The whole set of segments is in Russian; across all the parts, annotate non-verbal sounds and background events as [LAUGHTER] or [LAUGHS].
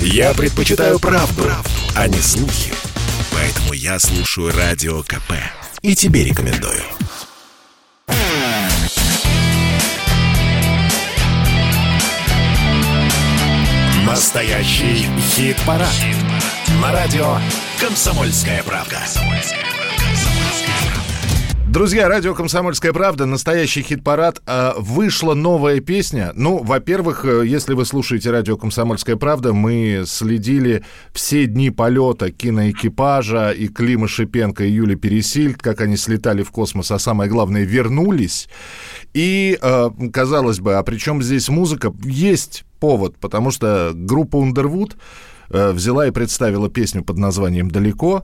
Я предпочитаю правду, правду, а не слухи. Поэтому я слушаю Радио КП. И тебе рекомендую. Настоящий хит-парад. Хит На радио «Комсомольская правда». Друзья, радио «Комсомольская правда», настоящий хит-парад. А, вышла новая песня. Ну, во-первых, э, если вы слушаете радио «Комсомольская правда», мы следили все дни полета киноэкипажа и Клима Шипенко, и Юли Пересильд, как они слетали в космос, а самое главное, вернулись. И, э, казалось бы, а при чем здесь музыка? Есть повод, потому что группа Underwood э, взяла и представила песню под названием «Далеко».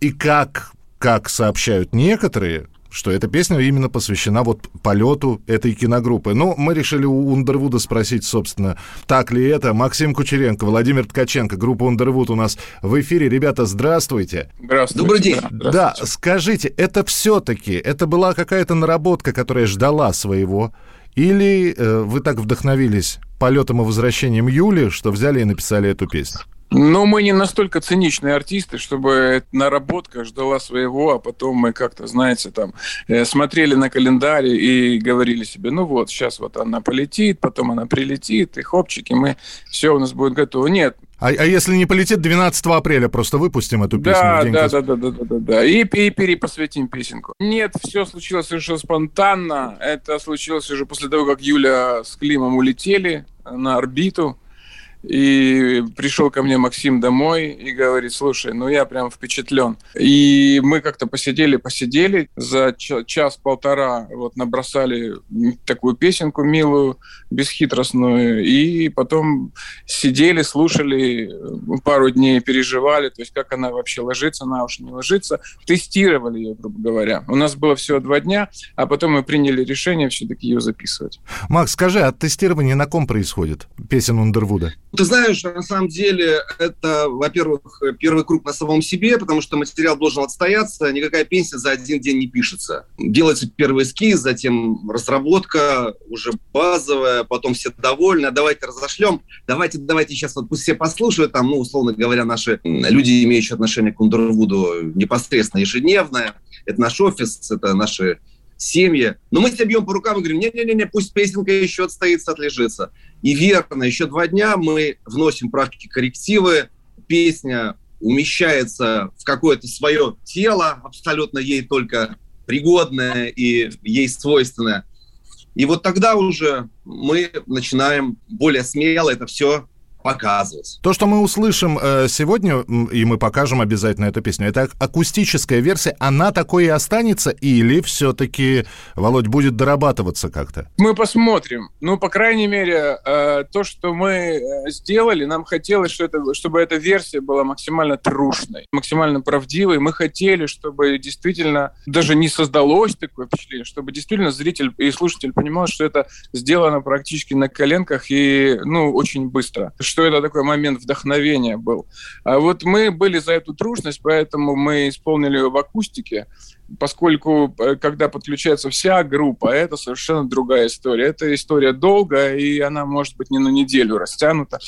И как, как сообщают некоторые, что эта песня именно посвящена вот полету этой киногруппы. Ну, мы решили у Ундервуда спросить, собственно, так ли это. Максим Кучеренко, Владимир Ткаченко, группа Ундервуд у нас в эфире. Ребята, здравствуйте. Здравствуйте. Добрый день. Да, скажите, это все-таки, это была какая-то наработка, которая ждала своего? Или э, вы так вдохновились полетом и возвращением Юли, что взяли и написали эту песню? Но мы не настолько циничные артисты, чтобы наработка ждала своего, а потом мы как-то, знаете, там э, смотрели на календарь и говорили себе, ну вот, сейчас вот она полетит, потом она прилетит, и хопчики, мы все у нас будет готово. Нет. А, а если не полетит, 12 апреля просто выпустим эту песню. Да, в день да, да, да, да, да, да, да. И, и перепосвятим песенку. Нет, все случилось совершенно спонтанно. Это случилось уже после того, как Юля с Климом улетели на орбиту. И пришел ко мне Максим домой и говорит, слушай, ну я прям впечатлен. И мы как-то посидели, посидели, за ча- час-полтора вот набросали такую песенку милую, бесхитростную, и потом сидели, слушали, э, пару дней переживали, то есть как она вообще ложится на уши, не ложится, тестировали ее, грубо говоря. У нас было всего два дня, а потом мы приняли решение все-таки ее записывать. Макс, скажи, а тестирование на ком происходит? Песен Ундервуда. Ты знаешь, на самом деле, это, во-первых, первый круг на самом себе, потому что материал должен отстояться, никакая песня за один день не пишется. Делается первый эскиз, затем разработка, уже базовая, потом все довольны, а давайте разошлем, давайте, давайте сейчас вот пусть все послушают, там, ну, условно говоря, наши люди, имеющие отношение к Ундервуду непосредственно ежедневное, это наш офис, это наши семьи. Но мы себя бьем по рукам и говорим, не-не-не, пусть песенка еще отстоится, отлежится. И верно, еще два дня мы вносим правки, коррективы, песня умещается в какое-то свое тело, абсолютно ей только пригодное и ей свойственное. И вот тогда уже мы начинаем более смело это все показывать. То, что мы услышим э, сегодня, и мы покажем обязательно эту песню, это ак- акустическая версия, она такой и останется, или все-таки, Володь, будет дорабатываться как-то? Мы посмотрим. Ну, по крайней мере, э, то, что мы э, сделали, нам хотелось, что это, чтобы эта версия была максимально трушной, максимально правдивой. Мы хотели, чтобы действительно даже не создалось такое впечатление, чтобы действительно зритель и слушатель понимал, что это сделано практически на коленках и, ну, очень быстро. Что это такой момент вдохновения был. А вот мы были за эту трушность, поэтому мы исполнили ее в акустике поскольку э, когда подключается вся группа, это совершенно другая история. Это история долгая, и она может быть не на неделю растянута.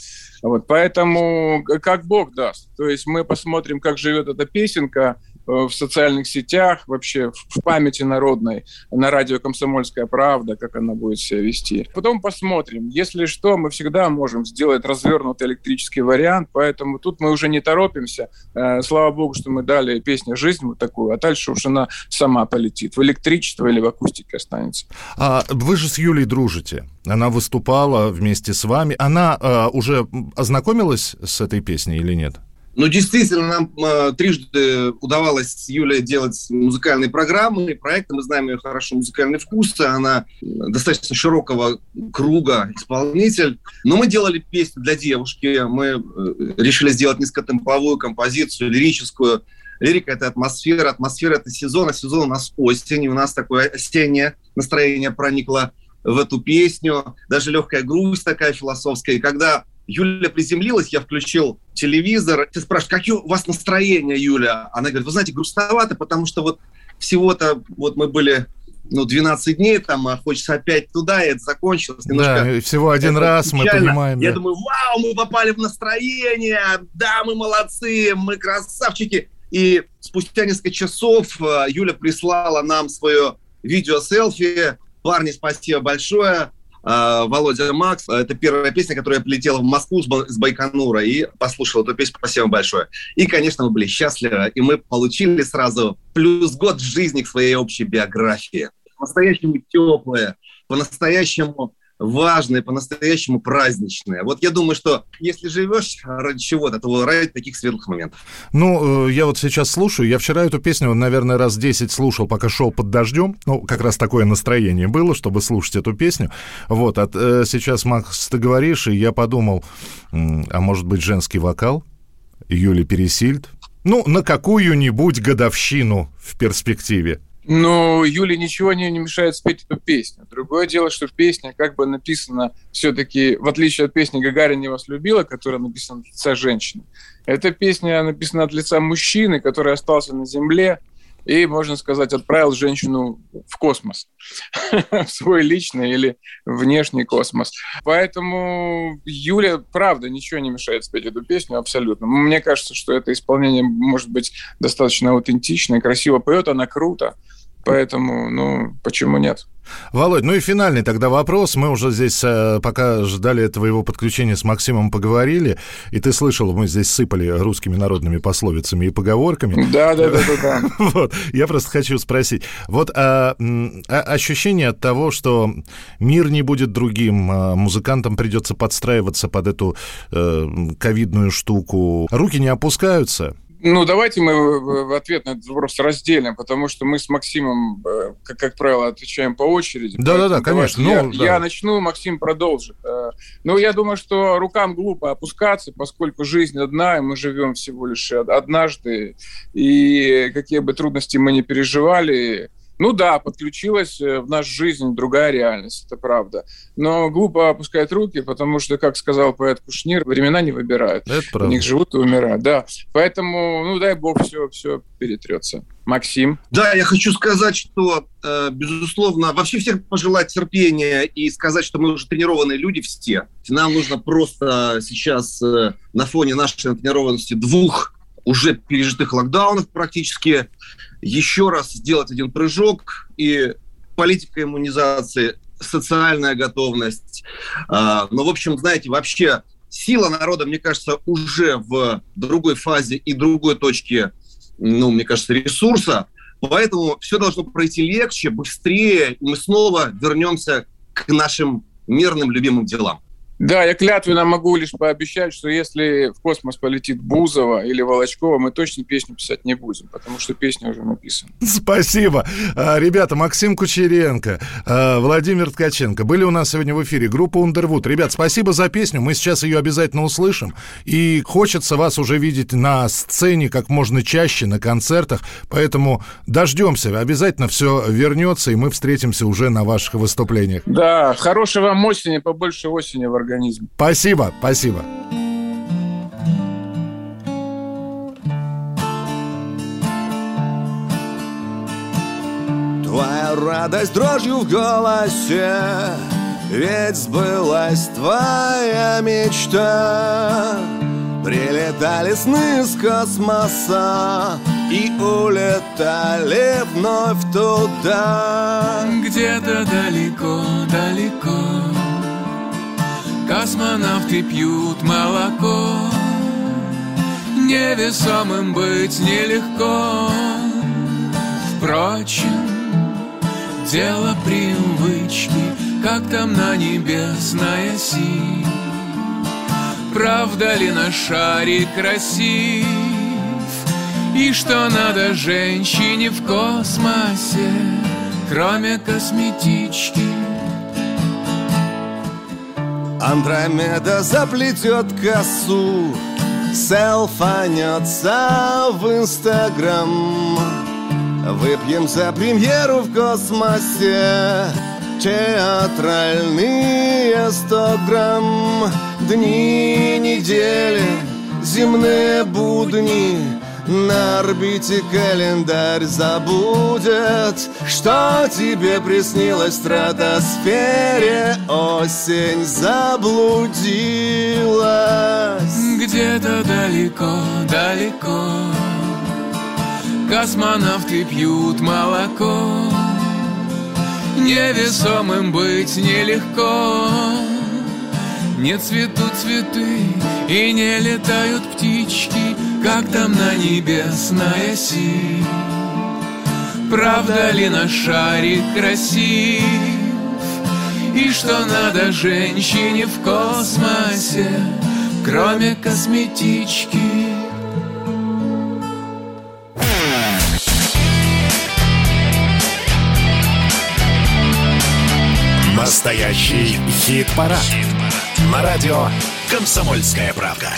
Вот, поэтому э, как Бог даст. То есть мы посмотрим, как живет эта песенка в социальных сетях, вообще в памяти народной, на радио «Комсомольская правда», как она будет себя вести. Потом посмотрим. Если что, мы всегда можем сделать развернутый электрический вариант, поэтому тут мы уже не торопимся. Э, Слава богу, что мы дали песне жизнь вот такую, а дальше уж она сама полетит. В электричество или в акустике останется. А вы же с Юлей дружите. Она выступала вместе с вами. Она э, уже ознакомилась с этой песней или нет? Ну, действительно, нам э, трижды удавалось с Юлей делать музыкальные программы, и проекты. Мы знаем ее хорошо музыкальный вкус. Она достаточно широкого круга исполнитель. Но мы делали песню для девушки. Мы э, решили сделать низкотемповую композицию, лирическую. Лирика – это атмосфера, атмосфера – это сезон, а сезон у нас осень. И у нас такое осеннее настроение проникло в эту песню. Даже легкая грусть такая философская. И когда Юля приземлилась, я включил телевизор. Ты спрашиваешь, какие у вас настроения, Юля? Она говорит, вы знаете, грустновато, потому что вот всего-то вот мы были ну, 12 дней, там, а хочется опять туда, и это закончилось. Немножко, да, всего один раз печально. мы понимаем. Я да. думаю, вау, мы попали в настроение, да, мы молодцы, мы красавчики. И спустя несколько часов э, Юля прислала нам свое видео-селфи. Парни, спасибо большое. Э, Володя Макс. Это первая песня, которая прилетела в Москву с Байконура и послушал эту песню. Спасибо большое. И, конечно, мы были счастливы, и мы получили сразу плюс год жизни к своей общей биографии. По-настоящему теплое, по-настоящему важные, по-настоящему праздничные. Вот я думаю, что если живешь ради чего-то, то ради таких светлых моментов. Ну, э, я вот сейчас слушаю, я вчера эту песню, наверное, раз 10 слушал, пока шел под дождем. Ну, как раз такое настроение было, чтобы слушать эту песню. Вот, а сейчас, Макс, ты говоришь, и я подумал, а может быть, женский вокал? Юли Пересильд? Ну, на какую-нибудь годовщину в перспективе. Но Юле ничего не, не мешает спеть эту песню. Другое дело, что песня как бы написана все-таки, в отличие от песни «Гагарин не вас любила», которая написана от лица женщины, эта песня написана от лица мужчины, который остался на земле, и, можно сказать, отправил женщину в космос, [LAUGHS] в свой личный или внешний космос. Поэтому Юля, правда, ничего не мешает спеть эту песню абсолютно. Мне кажется, что это исполнение может быть достаточно аутентичное, красиво поет она круто. Поэтому, ну, почему нет? Володь, ну и финальный тогда вопрос. Мы уже здесь, э, пока ждали твоего подключения с Максимом, поговорили, и ты слышал, мы здесь сыпали русскими народными пословицами и поговорками. Да, да, да, да. да. Вот, я просто хочу спросить. Вот а, а, ощущение от того, что мир не будет другим, а музыкантам придется подстраиваться под эту э, ковидную штуку, руки не опускаются? Ну, давайте мы в ответ на этот вопрос разделим, потому что мы с Максимом, э, как, как правило, отвечаем по очереди. Да-да-да, конечно. Я, ну, да. я начну, Максим продолжит. Э, ну, я думаю, что рукам глупо опускаться, поскольку жизнь одна, и мы живем всего лишь однажды, и какие бы трудности мы ни переживали, ну да, подключилась э, в нашу жизнь другая реальность, это правда. Но глупо опускать руки, потому что, как сказал поэт Кушнир, времена не выбирают. Это правда. В них живут и умирают, да. Поэтому, ну дай бог, все, все перетрется. Максим? Да, я хочу сказать, что, э, безусловно, вообще всех пожелать терпения и сказать, что мы уже тренированные люди все. Нам нужно просто сейчас э, на фоне нашей натренированности двух уже пережитых локдаунов практически еще раз сделать один прыжок и политика иммунизации, социальная готовность. А, но, в общем, знаете, вообще сила народа, мне кажется, уже в другой фазе и другой точке, ну, мне кажется, ресурса. Поэтому все должно пройти легче, быстрее, и мы снова вернемся к нашим мирным, любимым делам. Да, я клятвенно могу лишь пообещать, что если в космос полетит Бузова или Волочкова, мы точно песню писать не будем, потому что песня уже написана. [LAUGHS] Спасибо. А, ребята, Максим Кучеренко, а, Владимир Ткаченко были у нас сегодня в эфире. Группа Underwood. Ребят, спасибо за песню. Мы сейчас ее обязательно услышим. И хочется вас уже видеть на сцене как можно чаще, на концертах. Поэтому дождемся. Обязательно все вернется, и мы встретимся уже на ваших выступлениях. Да, хорошего вам осени, побольше осени в организм. Спасибо, спасибо. Твоя радость дрожью в голосе Ведь сбылась твоя мечта Прилетали сны с космоса И улетали вновь туда Где-то далеко-далеко Космонавты пьют молоко. Невесомым быть нелегко. Впрочем, дело привычки Как там на небесной оси Правда ли на шаре красив? И что надо женщине в космосе Кроме косметички Андромеда заплетет косу Селфанется в Инстаграм. Выпьем за премьеру в космосе Театральные сто грамм. Дни недели, земные будни На орбите календарь забудет Что тебе приснилось в стратосфере. Осень заблудилась. Где-то далеко, далеко Космонавты пьют молоко. Невесомым быть нелегко Не цветут цветы и не летают птички Как там на небесной оси Правда ли наш шарик красив? И что надо женщине в космосе Кроме косметички Настоящий хит-парад. На радио «Комсомольская правда».